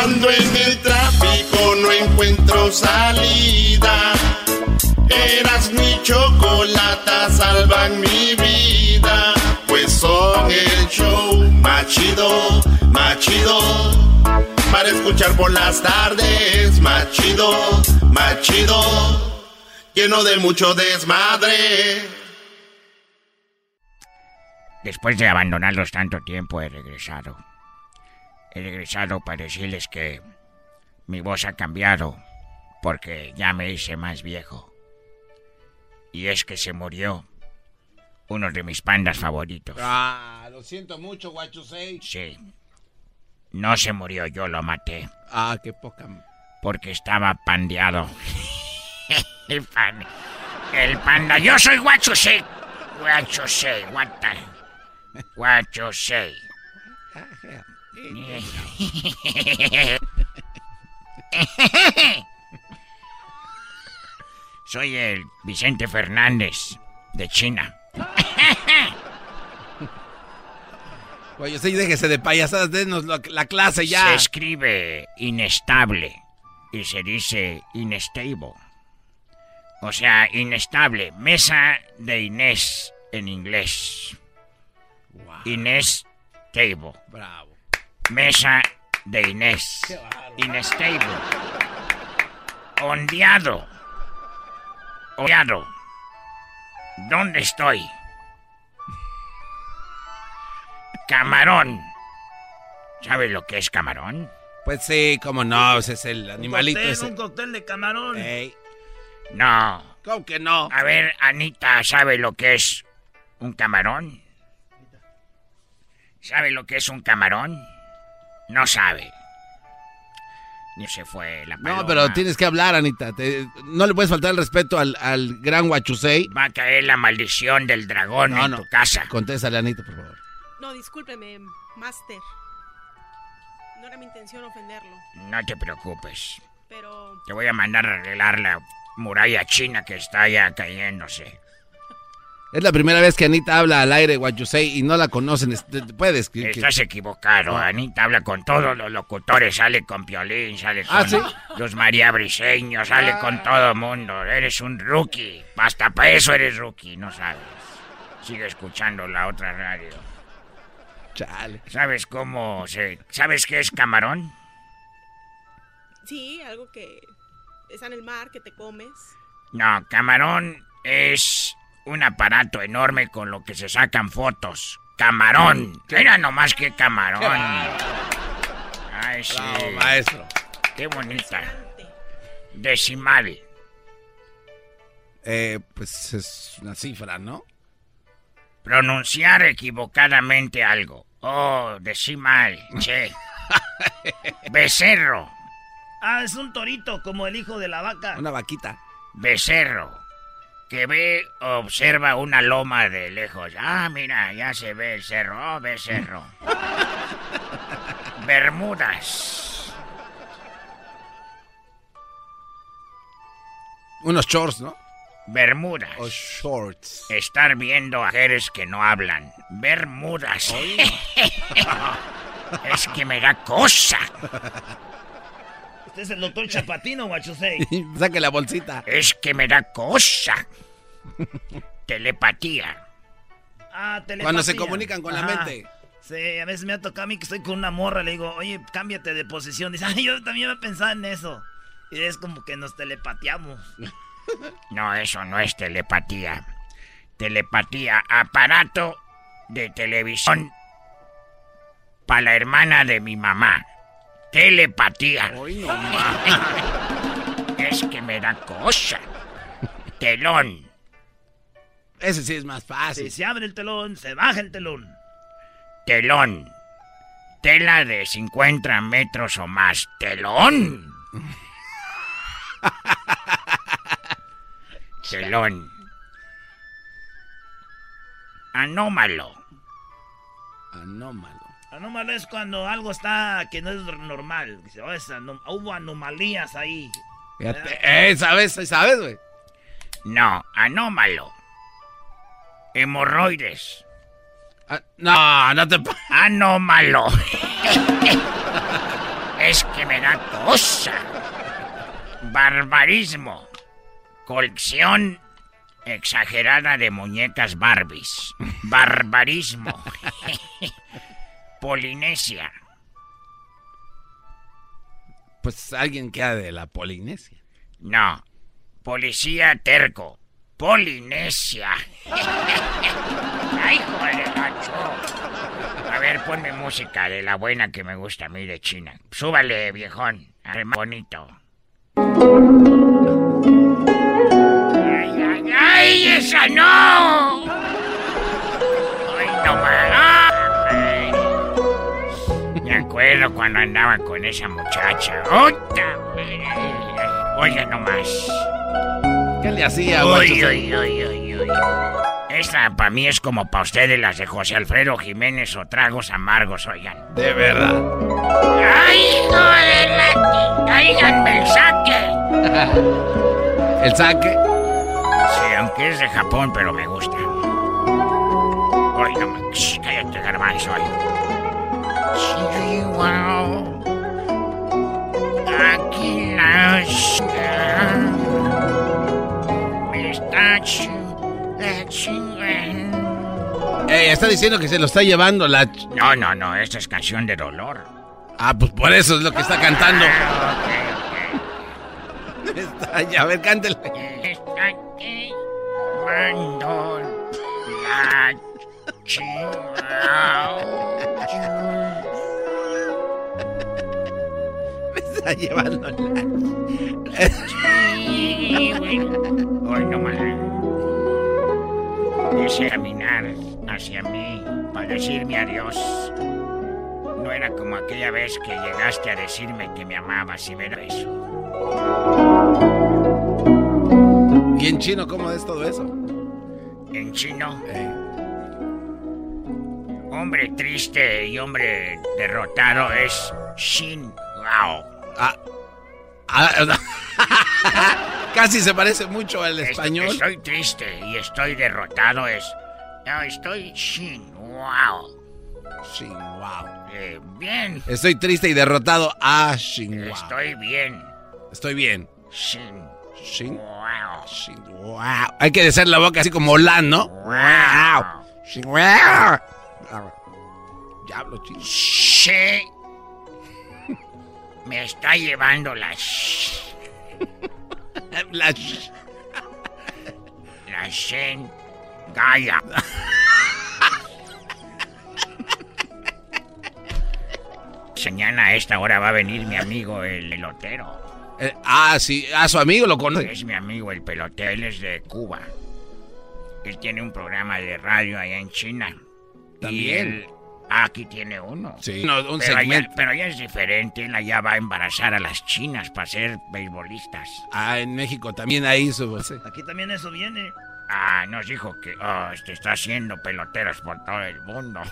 Cuando en el tráfico no encuentro salida, eras mi chocolata, salvan mi vida. Pues son el show machido, machido. Para escuchar por las tardes, machido, machido. Lleno de mucho desmadre. Después de abandonarlos tanto tiempo he regresado he regresado para decirles que mi voz ha cambiado porque ya me hice más viejo. Y es que se murió uno de mis pandas favoritos. Ah, lo siento mucho, guachusei. Sí. No se murió, yo lo maté. Ah, qué poca. Porque estaba pandeado. el, el panda. Yo soy guachusei. Guachusei, what the... Guachusei. Soy el Vicente Fernández de China. Oye, sí, déjese de payasadas, denos la clase ya. Se escribe inestable y se dice inestable. O sea, inestable. Mesa de Inés en inglés. Inés Table. Bravo. Mesa de Inés. Inestable. Ondeado. Ondeado. ¿Dónde estoy? Camarón. ¿Sabes lo que es camarón? Pues sí, cómo no, ese es el animalito. Un un cóctel de camarón. No. ¿Cómo que no? A ver, Anita, ¿sabe lo que es un camarón? ¿Sabe lo que es un camarón? No sabe. Ni se fue la paloma. No, pero tienes que hablar, Anita. no le puedes faltar el respeto al, gran Huachusei. Va a caer la maldición del dragón en tu casa. Contéstale, Anita, por favor. No, discúlpeme, Master. No era mi intención ofenderlo. No te preocupes. Pero... Te voy a mandar a arreglar la muralla china que está ya cayéndose. Es la primera vez que Anita habla al aire, what y no la conocen. Puedes. Estás equivocado. Anita habla con todos los locutores. Sale con Piolín, sale ¿Ah, con los María Briseños, sale con todo el mundo. Eres un rookie. Hasta para eso eres rookie, no sabes. Sigue escuchando la otra radio. Chale. ¿Sabes cómo se... ¿Sabes qué es camarón? Sí, algo que está en el mar, que te comes. No, camarón es un aparato enorme con lo que se sacan fotos. Camarón. Era nomás que camarón. Ay, sí. maestro. Qué bonita. Decimal. Eh, pues es una cifra, ¿no? Pronunciar equivocadamente algo. Oh, decimal, che. Becerro. Ah, es un torito, como el hijo de la vaca. Una vaquita. Becerro que ve, observa una loma de lejos. Ah, mira, ya se ve el cerro. Oh, ve cerro. Bermudas. Unos shorts, ¿no? Bermudas. O shorts. Estar viendo a mujeres que no hablan. Bermudas. es que me da cosa. Este es el doctor Chapatino, Guachusei. Saque la bolsita. Es que me da cosa. telepatía. Ah, telepatía. Cuando se comunican con la mente. Sí, a veces me ha tocado a mí que estoy con una morra, le digo, oye, cámbiate de posición. Dice, ay, yo también me pensado en eso. Y es como que nos telepateamos. No, eso no es telepatía. Telepatía, aparato de televisión para la hermana de mi mamá. Telepatía. es que me da cosa. Telón. Ese sí es más fácil. Si se abre el telón, se baja el telón. Telón. Tela de 50 metros o más. Telón. Telón. Anómalo. Anómalo. Anómalo es cuando algo está que no es normal. Oh, hubo anomalías ahí. Fíjate, eh, ¿sabes? ¿Sabes, güey? No, anómalo. Hemorroides. Ah, no, no te... Anómalo. es que me da cosa. Barbarismo. Colección exagerada de muñecas Barbies. Barbarismo. Polinesia. Pues alguien queda de la Polinesia. No. Policía terco. Polinesia. Ay, hijo de gacho. A ver, ponme música de la buena que me gusta a mí de China. Súbale, viejón. Bonito. Ay, ay, ay, esa no. Cuando andaba con esa muchacha. ¡Ota! Oye, nomás. ¿Qué le hacía, Uy, uy, uy, uy, uy. Esta para mí es como para ustedes las de José Alfredo Jiménez o tragos amargos, oigan. De verdad. ¡Ay, hijo de la... ¡Tráiganme el saque! El saque. Sí, aunque es de Japón, pero me gusta. Ay, no Cállate, garbanzo. ay. Sí, wow. Aquí la... Me está... Ey, está diciendo que se lo está llevando la... No, no, no, esta es canción de dolor. Ah, pues por eso es lo que está cantando. Ah, Está- ya, a ver, cántele. Está quemando la. está llevando la... Sí, bueno. Hoy no más. Quise caminar hacia mí para decirme adiós. No era como aquella vez que llegaste a decirme que me amabas y ver eso. ¿Y en chino cómo es todo eso? En chino, Eh, hombre triste y hombre derrotado es Shin Gao. casi se parece mucho al Est- español. Estoy triste y estoy derrotado es. No, estoy Shin Wow. Wow. Eh, bien. Estoy triste y derrotado. Ah, shin, wow. Estoy bien. Estoy bien. Shin, Wow. shin, wow. Hay que hacer la boca así como Lan, ¿no? Wow. Shin, wow. Diablo, chino. She me está llevando la sh- La sh- la Shen Gaia. Mañana a esta hora va a venir mi amigo el elotero. eh, ah, sí. A su amigo lo conoce. Es mi amigo el pelotero, él es de Cuba. Él tiene un programa de radio allá en China. Y También. él ah, aquí tiene uno. Sí. No, un pero, allá, pero allá es diferente, él allá va a embarazar a las chinas para ser beisbolistas. Ah, en México también ahí su... Aquí también eso viene. Ah, nos dijo que oh, este está haciendo peloteros por todo el mundo.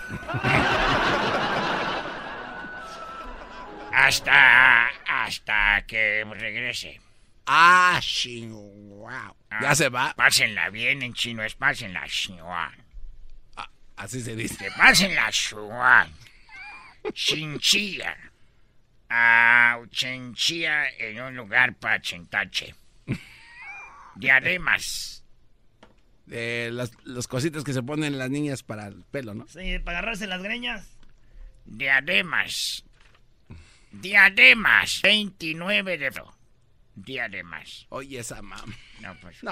hasta hasta que regrese. Ah, shin, wow. Ya Ah, se va. Pásenla bien en chino, es pásenla shua. Así se dice. Que pásenla shua. Chinchilla. Ah, chinchilla en un lugar para chentache. Diademas. Eh, las, las cositas que se ponen las niñas para el pelo, ¿no? Sí, para agarrarse las greñas. Diademas. Diademas. 29 de febrero. Diademas. Oye, esa mam. No, pues. No,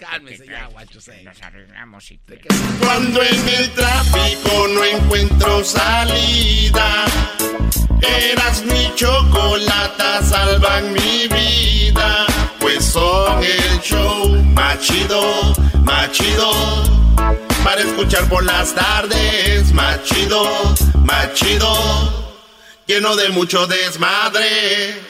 cálmese ¿qué ya, tal? guacho seis. Nos arreglamos y te... Cuando en el tráfico no encuentro salida, eras mi chocolata, salvan mi vida. Pues son el show más chido, más chido. Para escuchar por las tardes, más chido, más chido. Lleno de mucho desmadre.